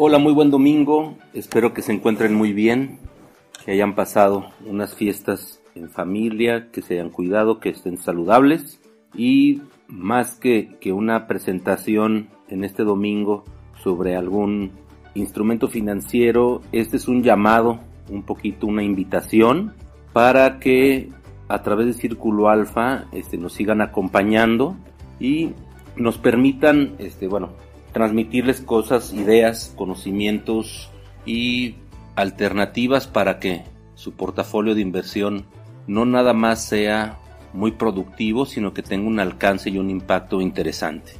Hola, muy buen domingo. Espero que se encuentren muy bien, que hayan pasado unas fiestas en familia, que se hayan cuidado, que estén saludables y más que, que una presentación en este domingo sobre algún instrumento financiero, este es un llamado, un poquito una invitación para que a través de Círculo Alfa este, nos sigan acompañando y nos permitan, este, bueno, transmitirles cosas, ideas, conocimientos y alternativas para que su portafolio de inversión no nada más sea muy productivo, sino que tenga un alcance y un impacto interesante.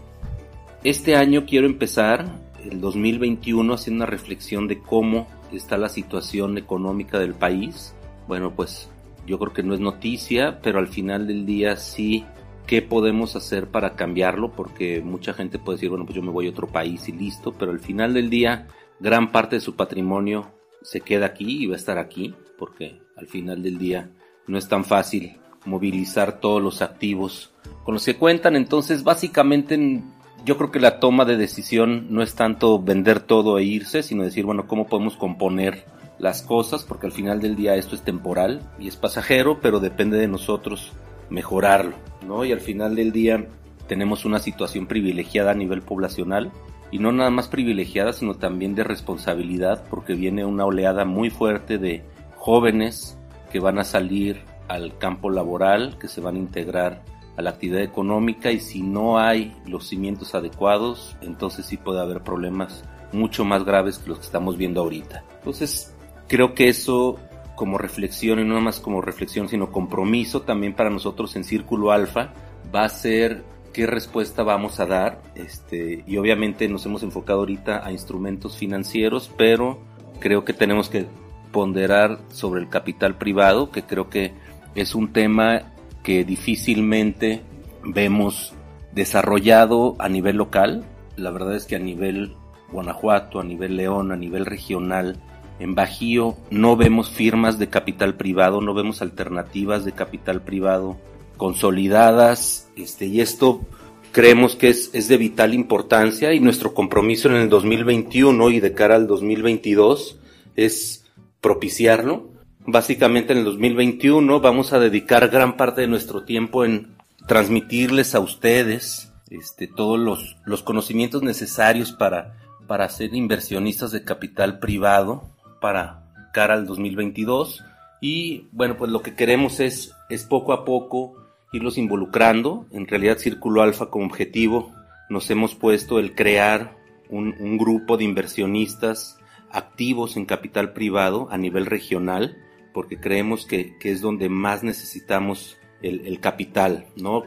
Este año quiero empezar, el 2021, haciendo una reflexión de cómo está la situación económica del país. Bueno, pues yo creo que no es noticia, pero al final del día sí, ¿qué podemos hacer para cambiarlo? Porque mucha gente puede decir, bueno, pues yo me voy a otro país y listo, pero al final del día, gran parte de su patrimonio se queda aquí y va a estar aquí, porque al final del día no es tan fácil movilizar todos los activos con los que cuentan. Entonces, básicamente, yo creo que la toma de decisión no es tanto vender todo e irse, sino decir, bueno, ¿cómo podemos componer las cosas? Porque al final del día esto es temporal y es pasajero, pero depende de nosotros mejorarlo, ¿no? Y al final del día tenemos una situación privilegiada a nivel poblacional y no nada más privilegiada, sino también de responsabilidad, porque viene una oleada muy fuerte de jóvenes que van a salir al campo laboral, que se van a integrar a la actividad económica y si no hay los cimientos adecuados, entonces sí puede haber problemas mucho más graves que los que estamos viendo ahorita. Entonces, creo que eso como reflexión, y no más como reflexión, sino compromiso también para nosotros en Círculo Alfa, va a ser qué respuesta vamos a dar. Este, y obviamente nos hemos enfocado ahorita a instrumentos financieros, pero creo que tenemos que ponderar sobre el capital privado, que creo que es un tema que difícilmente vemos desarrollado a nivel local. La verdad es que a nivel Guanajuato, a nivel León, a nivel regional, en Bajío no vemos firmas de capital privado, no vemos alternativas de capital privado consolidadas, este, y esto creemos que es, es de vital importancia y nuestro compromiso en el 2021 y de cara al 2022 es propiciarlo. Básicamente en el 2021 vamos a dedicar gran parte de nuestro tiempo en transmitirles a ustedes este, todos los, los conocimientos necesarios para, para ser inversionistas de capital privado para cara al 2022. Y bueno, pues lo que queremos es, es poco a poco irlos involucrando. En realidad Círculo Alfa como objetivo nos hemos puesto el crear un, un grupo de inversionistas activos en capital privado a nivel regional porque creemos que, es donde más necesitamos el, capital, ¿no?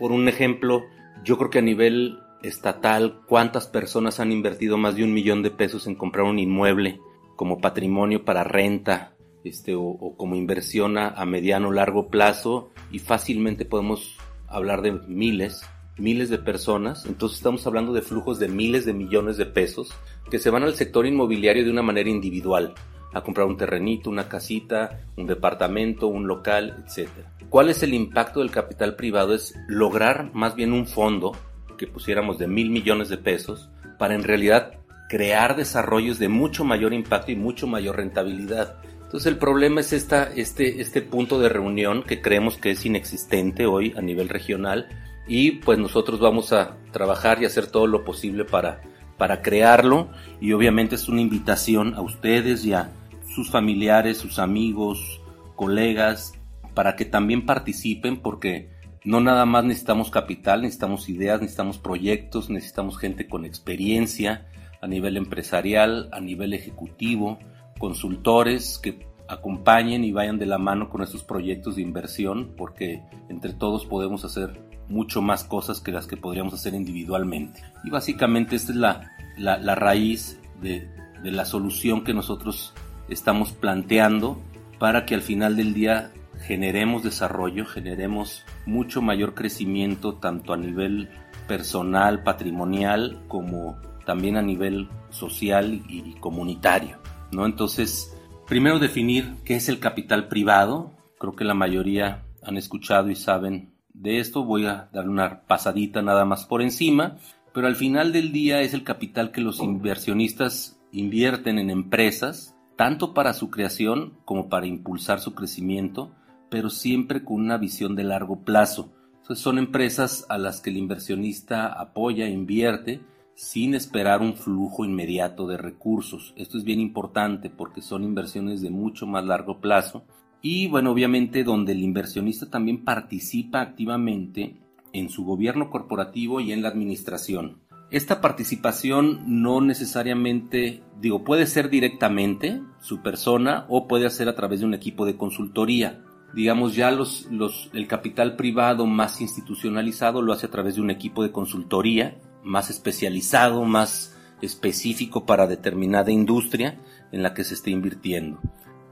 Por un ejemplo, yo creo que a nivel estatal, ¿cuántas personas han invertido más de un millón de pesos en comprar un inmueble como patrimonio para renta, este, o, como inversión a, a mediano o largo plazo? Y fácilmente podemos hablar de miles, miles de personas, entonces estamos hablando de flujos de miles de millones de pesos que se van al sector inmobiliario de una manera individual a comprar un terrenito, una casita, un departamento, un local, etc. ¿Cuál es el impacto del capital privado? Es lograr más bien un fondo que pusiéramos de mil millones de pesos para en realidad crear desarrollos de mucho mayor impacto y mucho mayor rentabilidad. Entonces el problema es esta, este, este punto de reunión que creemos que es inexistente hoy a nivel regional y pues nosotros vamos a trabajar y hacer todo lo posible para, para crearlo y obviamente es una invitación a ustedes y a sus familiares, sus amigos, colegas, para que también participen porque no nada más necesitamos capital, necesitamos ideas, necesitamos proyectos, necesitamos gente con experiencia a nivel empresarial, a nivel ejecutivo, consultores que acompañen y vayan de la mano con estos proyectos de inversión porque entre todos podemos hacer mucho más cosas que las que podríamos hacer individualmente. Y básicamente esta es la, la, raíz de, de la solución que nosotros estamos planteando para que al final del día generemos desarrollo, generemos mucho mayor crecimiento tanto a nivel personal, patrimonial, como también a nivel social y comunitario, ¿no? Entonces, primero definir qué es el capital privado. Creo que la mayoría han escuchado y saben de esto. Voy a dar una pasadita nada más por encima. pero al final del día es el capital que los inversionistas invierten en empresas, tanto para su creación como para impulsar su crecimiento, pero siempre con una visión de largo plazo. Entonces son empresas a las que el inversionista apoya, invierte, sin esperar un flujo inmediato de recursos. Esto es bien importante porque son inversiones de mucho más largo plazo y bueno, obviamente donde el inversionista también participa activamente en su gobierno corporativo y en la administración. Esta participación no necesariamente, digo, puede ser directamente su persona o puede ser a través de un equipo de consultoría. Digamos, ya los, los, el capital privado más institucionalizado lo hace a través de un equipo de consultoría más especializado, más específico para determinada industria en la que se esté invirtiendo.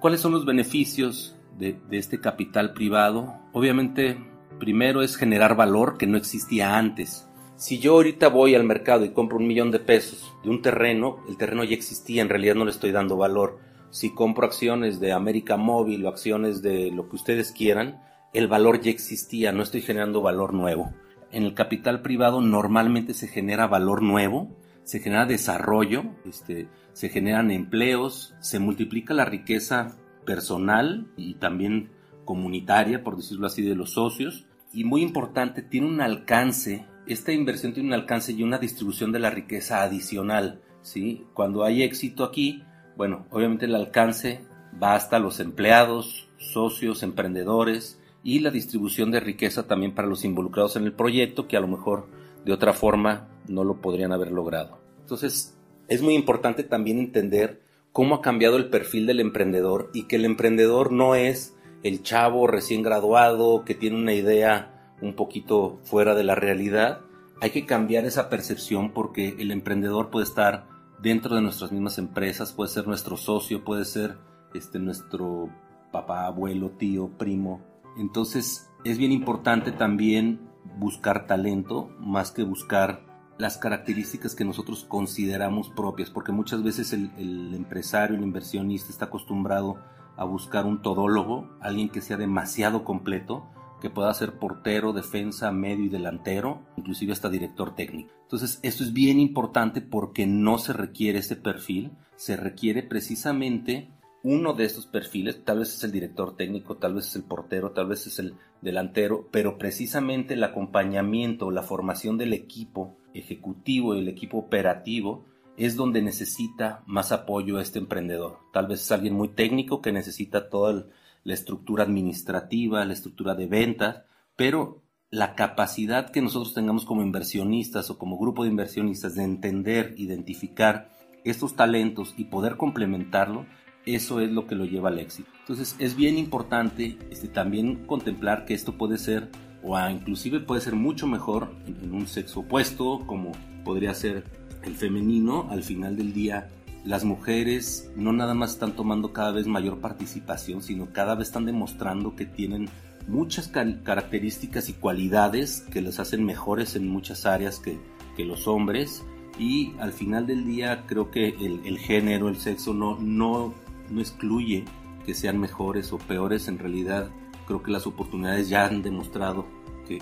¿Cuáles son los beneficios de, este capital privado? Obviamente, primero es generar valor que no existía antes. Si yo ahorita voy al mercado y compro un millón de pesos de un terreno, el terreno ya existía, en realidad no le estoy dando valor. Si compro acciones de América Móvil o acciones de lo que ustedes quieran, el valor ya existía, no estoy generando valor nuevo en el capital privado normalmente se genera valor nuevo, se genera desarrollo, este, se generan empleos, se multiplica la riqueza personal y también comunitaria, por decirlo así, de los socios. Y muy importante, tiene un alcance, esta inversión tiene un alcance y una distribución de la riqueza adicional. ¿sí? Cuando hay éxito aquí, bueno, obviamente el alcance va hasta los empleados, socios, emprendedores, y la distribución de riqueza también para los involucrados en el proyecto que a lo mejor de otra forma no lo podrían haber logrado. Entonces, es muy importante también entender cómo ha cambiado el perfil del emprendedor y que el emprendedor no es el chavo recién graduado que tiene una idea un poquito fuera de la realidad. Hay que cambiar esa percepción porque el emprendedor puede estar dentro de nuestras mismas empresas, puede ser nuestro socio, puede ser este nuestro papá, abuelo, tío, primo, entonces es bien importante también buscar talento más que buscar las características que nosotros consideramos propias, porque muchas veces el, empresario, el inversionista está acostumbrado a buscar un todólogo, alguien que sea demasiado completo, que pueda ser portero, defensa, medio y delantero, inclusive hasta director técnico. Entonces, esto es bien importante porque no se requiere ese perfil, se requiere precisamente uno de estos perfiles, tal vez es el director técnico, tal vez es el portero, tal vez es el delantero, pero precisamente el acompañamiento, la formación del equipo ejecutivo y el equipo operativo es donde necesita más apoyo este emprendedor. Tal vez es alguien muy técnico que necesita toda la estructura administrativa, la estructura de ventas, pero la capacidad que nosotros tengamos como inversionistas o como grupo de inversionistas de entender, identificar estos talentos y poder complementarlo, eso es lo que lo lleva al éxito. Entonces es bien importante este, también contemplar que esto puede ser o inclusive puede ser mucho mejor en, un sexo opuesto como podría ser el femenino. Al final del día las mujeres no nada más están tomando cada vez mayor participación, sino cada vez están demostrando que tienen muchas características y cualidades que les hacen mejores en muchas áreas que, que los hombres. Y al final del día creo que el, el género, el sexo no, no no excluye que sean mejores o peores, en realidad creo que las oportunidades ya han demostrado que,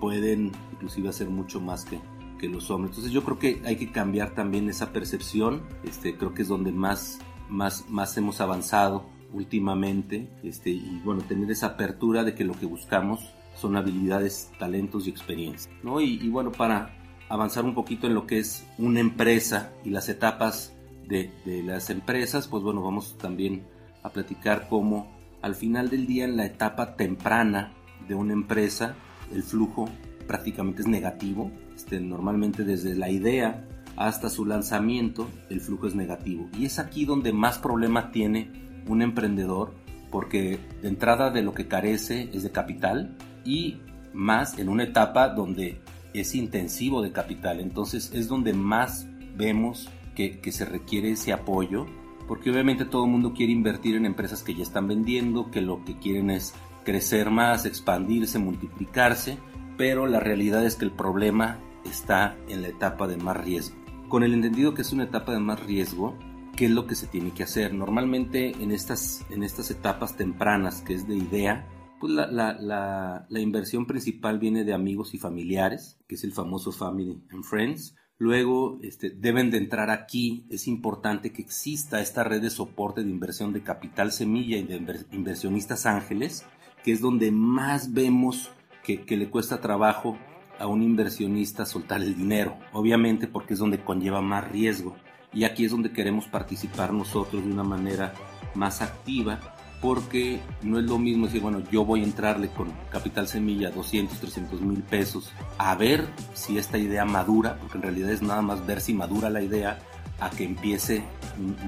pueden inclusive hacer mucho más que, que, los hombres. Entonces yo creo que hay que cambiar también esa percepción, este, creo que es donde más, más, más hemos avanzado últimamente este, y bueno, tener esa apertura de que lo que buscamos son habilidades, talentos y experiencia. ¿no? Y, y bueno, para avanzar un poquito en lo que es una empresa y las etapas de, las empresas, pues bueno, vamos también a platicar cómo al final del día en la etapa temprana de una empresa el flujo prácticamente es negativo. Este, normalmente desde la idea hasta su lanzamiento el flujo es negativo. Y es aquí donde más problema tiene un emprendedor porque de entrada de lo que carece es de capital y más en una etapa donde es intensivo de capital. Entonces es donde más vemos que, se requiere ese apoyo, porque obviamente todo el mundo quiere invertir en empresas que ya están vendiendo, que lo que quieren es crecer más, expandirse, multiplicarse, pero la realidad es que el problema está en la etapa de más riesgo. Con el entendido que es una etapa de más riesgo, ¿qué es lo que se tiene que hacer? Normalmente en estas, en estas etapas tempranas, que es de idea, Pues la, la, la, inversión principal viene de amigos y familiares, que es el famoso Family and Friends. Luego este, deben de entrar aquí, es importante que exista esta red de soporte de inversión de capital semilla y de inversionistas ángeles, que es donde más vemos que, que le cuesta trabajo a un inversionista soltar el dinero, obviamente porque es donde conlleva más riesgo. Y aquí es donde queremos participar nosotros de una manera más activa, porque no es lo mismo decir, bueno, yo voy a entrarle con capital semilla 200, 300 mil pesos a ver si esta idea madura, porque en realidad es nada más ver si madura la idea a que empiece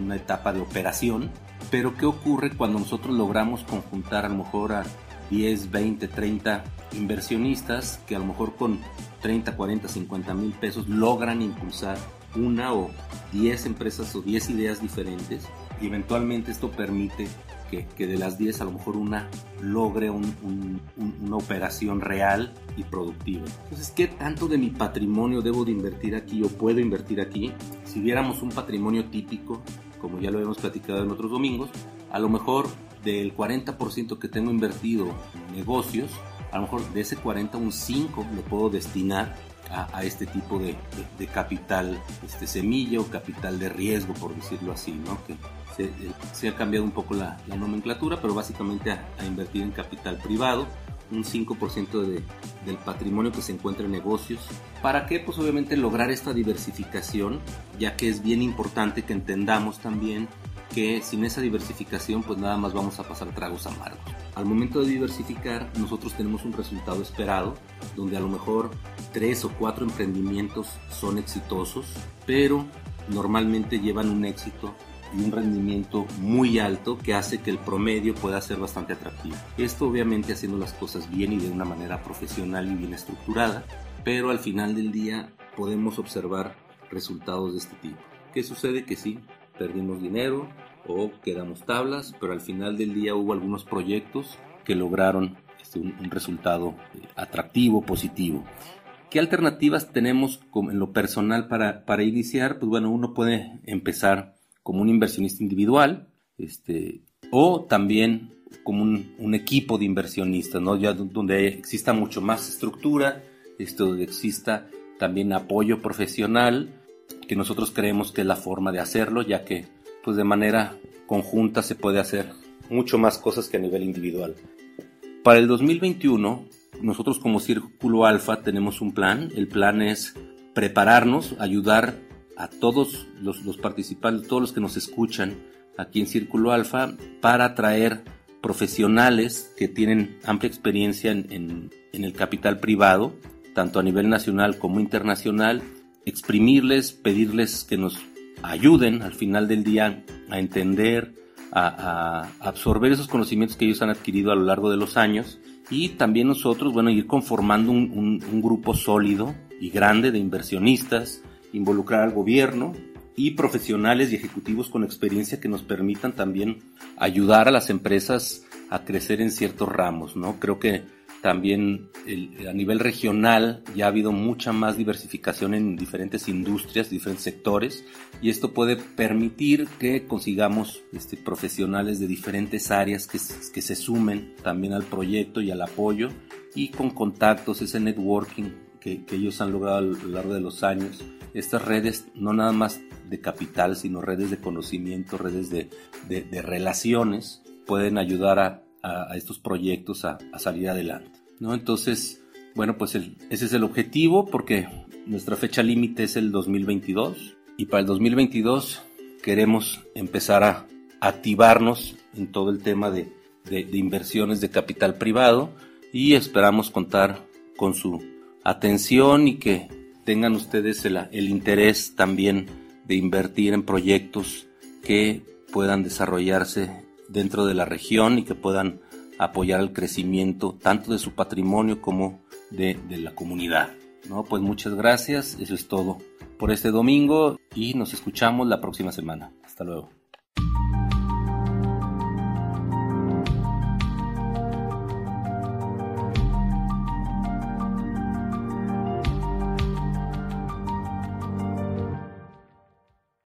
una etapa de operación. Pero ¿qué ocurre cuando nosotros logramos conjuntar a lo mejor a 10, 20, 30 inversionistas que a lo mejor con 30, 40, 50 mil pesos logran impulsar una o 10 empresas o 10 ideas diferentes y eventualmente esto permite que, que de las 10 a lo mejor una logre una operación real y productiva. Entonces, ¿qué tanto de mi patrimonio debo de invertir aquí o puedo invertir aquí? Si viéramos un patrimonio típico, como ya lo hemos platicado en otros domingos, a lo mejor del 40% que tengo invertido en negocios, a lo mejor de ese 40 un 5 lo puedo destinar a, este tipo de, capital este, semilla o capital de riesgo, por decirlo así, ¿no? que se, ha cambiado un poco la, nomenclatura, pero básicamente a, invertir en capital privado, un 5% de, del patrimonio que se encuentra en negocios. ¿Para qué? Pues obviamente lograr esta diversificación, ya que es bien importante que entendamos también que sin esa diversificación pues nada más vamos a pasar tragos amargos. Al momento de diversificar nosotros tenemos un resultado esperado donde a lo mejor tres o cuatro emprendimientos son exitosos, pero normalmente llevan un éxito y un rendimiento muy alto que hace que el promedio pueda ser bastante atractivo. Esto obviamente haciendo las cosas bien y de una manera profesional y bien estructurada, pero al final del día podemos observar resultados de este tipo. ¿Qué sucede? Que sí, perdimos dinero o quedamos tablas, pero al final del día hubo algunos proyectos que lograron este, un, resultado eh, atractivo, positivo. ¿Qué alternativas tenemos en lo personal para, para iniciar? Pues bueno, uno puede empezar como un inversionista individual, este, o también como un, equipo de inversionistas, ¿no? Ya donde exista mucho más estructura, esto donde exista también apoyo profesional, que nosotros creemos que es la forma de hacerlo, ya que pues de manera conjunta se puede hacer mucho más cosas que a nivel individual. Para el 2021, nosotros como Círculo Alfa tenemos un plan. El plan es prepararnos, ayudar a todos los, participantes, todos los que nos escuchan aquí en Círculo Alfa, para traer profesionales que tienen amplia experiencia en el capital privado, tanto a nivel nacional como internacional, exprimirles, pedirles que nos ayuden al final del día a entender, a, absorber esos conocimientos que ellos han adquirido a lo largo de los años y también nosotros, bueno, ir conformando un, un grupo sólido y grande de inversionistas, involucrar al gobierno y profesionales y ejecutivos con experiencia que nos permitan también ayudar a las empresas a crecer en ciertos ramos, ¿no? Creo que también a nivel regional ya ha habido mucha más diversificación en diferentes industrias, diferentes sectores, y esto puede permitir que consigamos este, profesionales de diferentes áreas que, que se sumen también al proyecto y al apoyo, y con contactos, ese networking que, que ellos han logrado a lo largo de los años, estas redes no nada más de capital, sino redes de conocimiento, redes de, de, de relaciones, pueden ayudar a a, estos proyectos a, salir adelante. ¿no? Entonces, bueno, pues ese es el objetivo porque nuestra fecha límite es el 2022 y para el 2022 queremos empezar a activarnos en todo el tema de, inversiones de capital privado y esperamos contar con su atención y que tengan ustedes el interés también de invertir en proyectos que puedan desarrollarse dentro de la región y que puedan apoyar el crecimiento tanto de su patrimonio como de, la comunidad. ¿no? Pues muchas gracias, eso es todo por este domingo y nos escuchamos la próxima semana. Hasta luego.